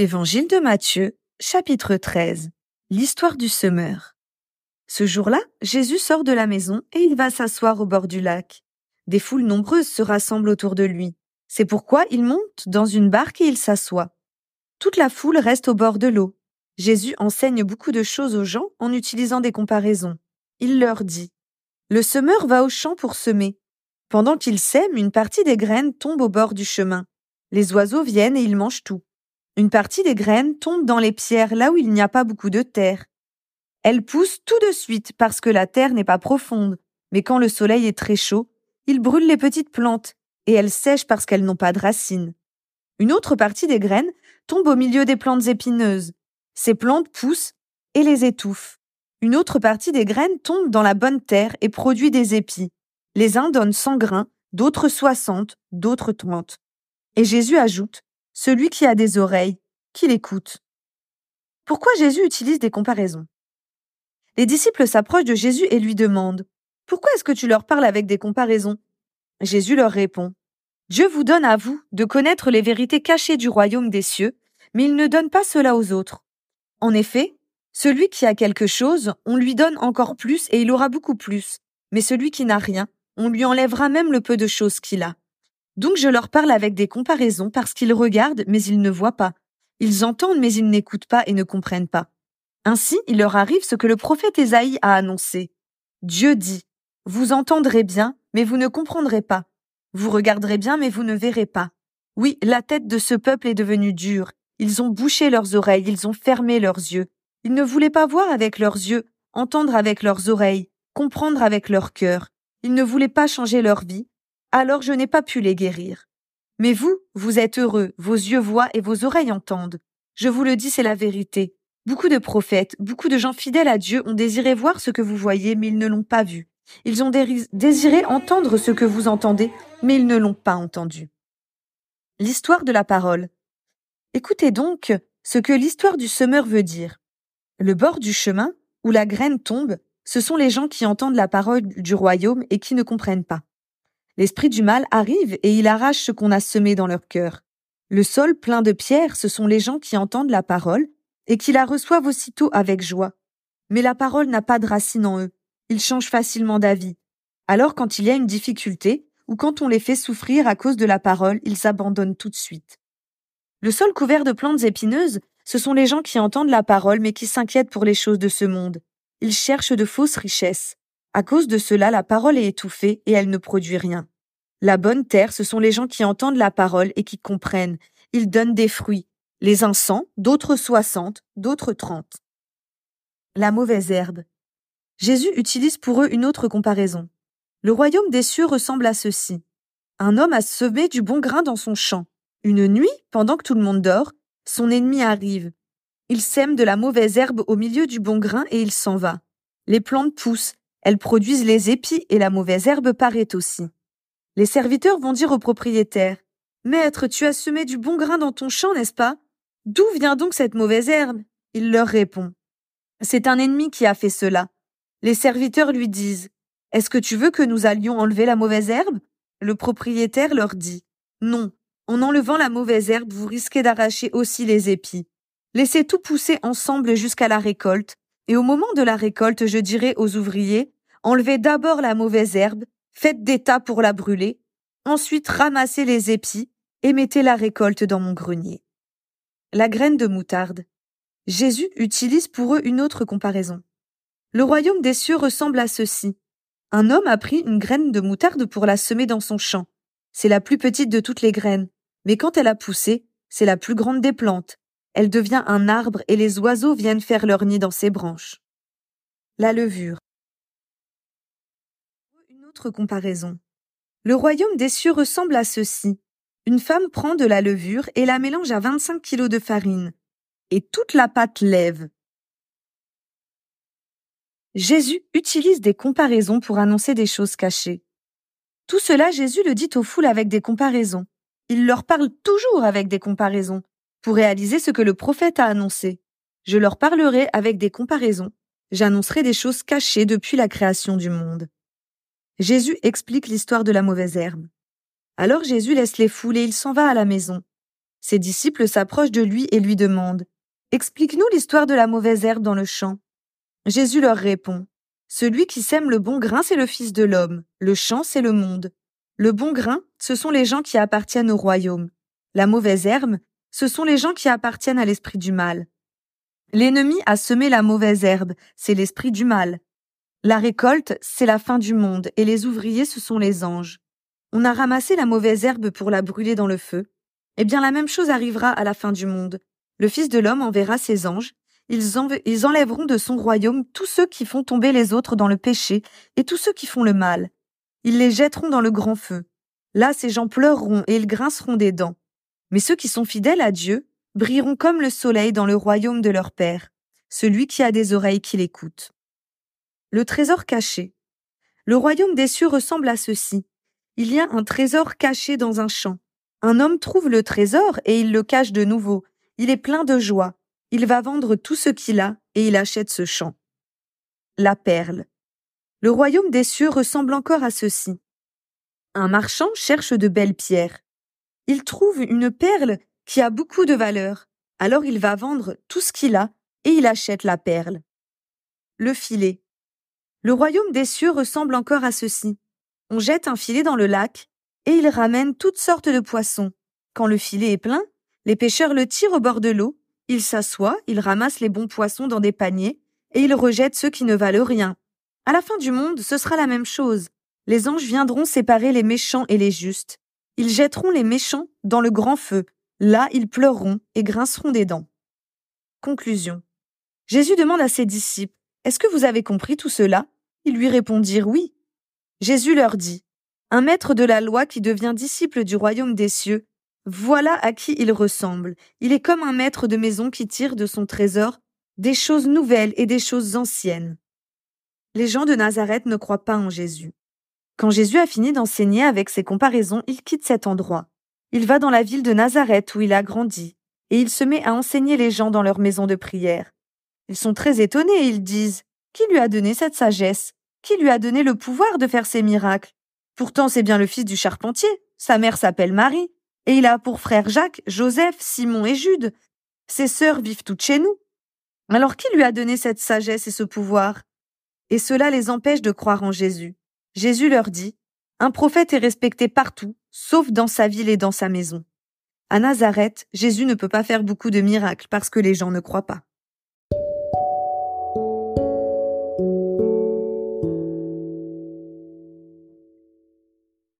Évangile de Matthieu, chapitre 13. L'histoire du semeur. Ce jour-là, Jésus sort de la maison et il va s'asseoir au bord du lac. Des foules nombreuses se rassemblent autour de lui. C'est pourquoi il monte dans une barque et il s'assoit. Toute la foule reste au bord de l'eau. Jésus enseigne beaucoup de choses aux gens en utilisant des comparaisons. Il leur dit Le semeur va au champ pour semer. Pendant qu'il sème, une partie des graines tombe au bord du chemin. Les oiseaux viennent et ils mangent tout. Une partie des graines tombe dans les pierres là où il n'y a pas beaucoup de terre. Elles poussent tout de suite parce que la terre n'est pas profonde, mais quand le soleil est très chaud, il brûle les petites plantes et elles sèchent parce qu'elles n'ont pas de racines. Une autre partie des graines tombe au milieu des plantes épineuses. Ces plantes poussent et les étouffent. Une autre partie des graines tombe dans la bonne terre et produit des épis. Les uns donnent 100 grains, d'autres 60, d'autres 30. Et Jésus ajoute, celui qui a des oreilles, qu'il écoute. Pourquoi Jésus utilise des comparaisons? Les disciples s'approchent de Jésus et lui demandent Pourquoi est-ce que tu leur parles avec des comparaisons? Jésus leur répond Dieu vous donne à vous de connaître les vérités cachées du royaume des cieux, mais il ne donne pas cela aux autres. En effet, celui qui a quelque chose, on lui donne encore plus et il aura beaucoup plus, mais celui qui n'a rien, on lui enlèvera même le peu de choses qu'il a. Donc je leur parle avec des comparaisons parce qu'ils regardent mais ils ne voient pas. Ils entendent mais ils n'écoutent pas et ne comprennent pas. Ainsi, il leur arrive ce que le prophète Ésaïe a annoncé. Dieu dit, Vous entendrez bien, mais vous ne comprendrez pas. Vous regarderez bien, mais vous ne verrez pas. Oui, la tête de ce peuple est devenue dure. Ils ont bouché leurs oreilles, ils ont fermé leurs yeux. Ils ne voulaient pas voir avec leurs yeux, entendre avec leurs oreilles, comprendre avec leur cœur. Ils ne voulaient pas changer leur vie, alors je n'ai pas pu les guérir. Mais vous, vous êtes heureux, vos yeux voient et vos oreilles entendent. Je vous le dis, c'est la vérité. Beaucoup de prophètes, beaucoup de gens fidèles à Dieu ont désiré voir ce que vous voyez, mais ils ne l'ont pas vu. Ils ont désiré entendre ce que vous entendez, mais ils ne l'ont pas entendu. L'histoire de la parole. Écoutez donc ce que l'histoire du semeur veut dire. Le bord du chemin, où la graine tombe, ce sont les gens qui entendent la parole du royaume et qui ne comprennent pas. L'esprit du mal arrive et il arrache ce qu'on a semé dans leur cœur. Le sol plein de pierres, ce sont les gens qui entendent la parole et qui la reçoivent aussitôt avec joie. Mais la parole n'a pas de racine en eux. Ils changent facilement d'avis. Alors quand il y a une difficulté, ou quand on les fait souffrir à cause de la parole, ils abandonnent tout de suite. Le sol couvert de plantes épineuses, ce sont les gens qui entendent la parole mais qui s'inquiètent pour les choses de ce monde. Ils cherchent de fausses richesses. À cause de cela, la parole est étouffée et elle ne produit rien. La bonne terre, ce sont les gens qui entendent la parole et qui comprennent. Ils donnent des fruits. Les uns cent, d'autres soixante, d'autres trente. La mauvaise herbe. Jésus utilise pour eux une autre comparaison. Le royaume des cieux ressemble à ceci. Un homme a semé du bon grain dans son champ. Une nuit, pendant que tout le monde dort, son ennemi arrive. Il sème de la mauvaise herbe au milieu du bon grain et il s'en va. Les plantes poussent, elles produisent les épis et la mauvaise herbe paraît aussi. Les serviteurs vont dire au propriétaire Maître, tu as semé du bon grain dans ton champ, n'est-ce pas? D'où vient donc cette mauvaise herbe? Il leur répond C'est un ennemi qui a fait cela. Les serviteurs lui disent Est-ce que tu veux que nous allions enlever la mauvaise herbe? Le propriétaire leur dit Non, en enlevant la mauvaise herbe, vous risquez d'arracher aussi les épis. Laissez tout pousser ensemble jusqu'à la récolte, et au moment de la récolte, je dirai aux ouvriers Enlevez d'abord la mauvaise herbe Faites des tas pour la brûler, ensuite ramassez les épis et mettez la récolte dans mon grenier. La graine de moutarde. Jésus utilise pour eux une autre comparaison. Le royaume des cieux ressemble à ceci. Un homme a pris une graine de moutarde pour la semer dans son champ. C'est la plus petite de toutes les graines, mais quand elle a poussé, c'est la plus grande des plantes. Elle devient un arbre et les oiseaux viennent faire leur nid dans ses branches. La levure comparaison. Le royaume des cieux ressemble à ceci. Une femme prend de la levure et la mélange à 25 kilos de farine. Et toute la pâte lève. Jésus utilise des comparaisons pour annoncer des choses cachées. Tout cela, Jésus le dit aux foules avec des comparaisons. Il leur parle toujours avec des comparaisons, pour réaliser ce que le prophète a annoncé. Je leur parlerai avec des comparaisons. J'annoncerai des choses cachées depuis la création du monde. Jésus explique l'histoire de la mauvaise herbe. Alors Jésus laisse les foules et il s'en va à la maison. Ses disciples s'approchent de lui et lui demandent Explique-nous l'histoire de la mauvaise herbe dans le champ. Jésus leur répond Celui qui sème le bon grain, c'est le Fils de l'homme. Le champ, c'est le monde. Le bon grain, ce sont les gens qui appartiennent au royaume. La mauvaise herbe, ce sont les gens qui appartiennent à l'esprit du mal. L'ennemi a semé la mauvaise herbe, c'est l'esprit du mal. La récolte, c'est la fin du monde, et les ouvriers, ce sont les anges. On a ramassé la mauvaise herbe pour la brûler dans le feu. Eh bien, la même chose arrivera à la fin du monde. Le Fils de l'homme enverra ses anges, ils, enlèveront de son royaume tous ceux qui font tomber les autres dans le péché et tous ceux qui font le mal. Ils les jetteront dans le grand feu. Là, ces gens pleureront et ils grinceront des dents. Mais ceux qui sont fidèles à Dieu brilleront comme le soleil dans le royaume de leur Père, celui qui a des oreilles qui l'écoutent. Le trésor caché. Le royaume des cieux ressemble à ceci. Il y a un trésor caché dans un champ. Un homme trouve le trésor et il le cache de nouveau. Il est plein de joie. Il va vendre tout ce qu'il a et il achète ce champ. La perle. Le royaume des cieux ressemble encore à ceci. Un marchand cherche de belles pierres. Il trouve une perle qui a beaucoup de valeur. Alors il va vendre tout ce qu'il a et il achète la perle. Le filet. Le royaume des cieux ressemble encore à ceci. On jette un filet dans le lac et il ramène toutes sortes de poissons. Quand le filet est plein, les pêcheurs le tirent au bord de l'eau, ils s'assoient, ils ramassent les bons poissons dans des paniers et ils rejettent ceux qui ne valent rien. À la fin du monde, ce sera la même chose. Les anges viendront séparer les méchants et les justes. Ils jetteront les méchants dans le grand feu. Là, ils pleureront et grinceront des dents. Conclusion. Jésus demande à ses disciples, Est-ce que vous avez compris tout cela? Ils lui répondirent oui. Jésus leur dit, Un maître de la loi qui devient disciple du royaume des cieux, voilà à qui il ressemble. Il est comme un maître de maison qui tire de son trésor des choses nouvelles et des choses anciennes. Les gens de Nazareth ne croient pas en Jésus. Quand Jésus a fini d'enseigner avec ses comparaisons, il quitte cet endroit. Il va dans la ville de Nazareth où il a grandi, et il se met à enseigner les gens dans leur maison de prière. Ils sont très étonnés et ils disent Qui lui a donné cette sagesse? Qui lui a donné le pouvoir de faire ces miracles? Pourtant c'est bien le fils du charpentier, sa mère s'appelle Marie, et il a pour frères Jacques, Joseph, Simon et Jude. Ses sœurs vivent toutes chez nous. Alors qui lui a donné cette sagesse et ce pouvoir? Et cela les empêche de croire en Jésus. Jésus leur dit, Un prophète est respecté partout, sauf dans sa ville et dans sa maison. À Nazareth, Jésus ne peut pas faire beaucoup de miracles parce que les gens ne croient pas.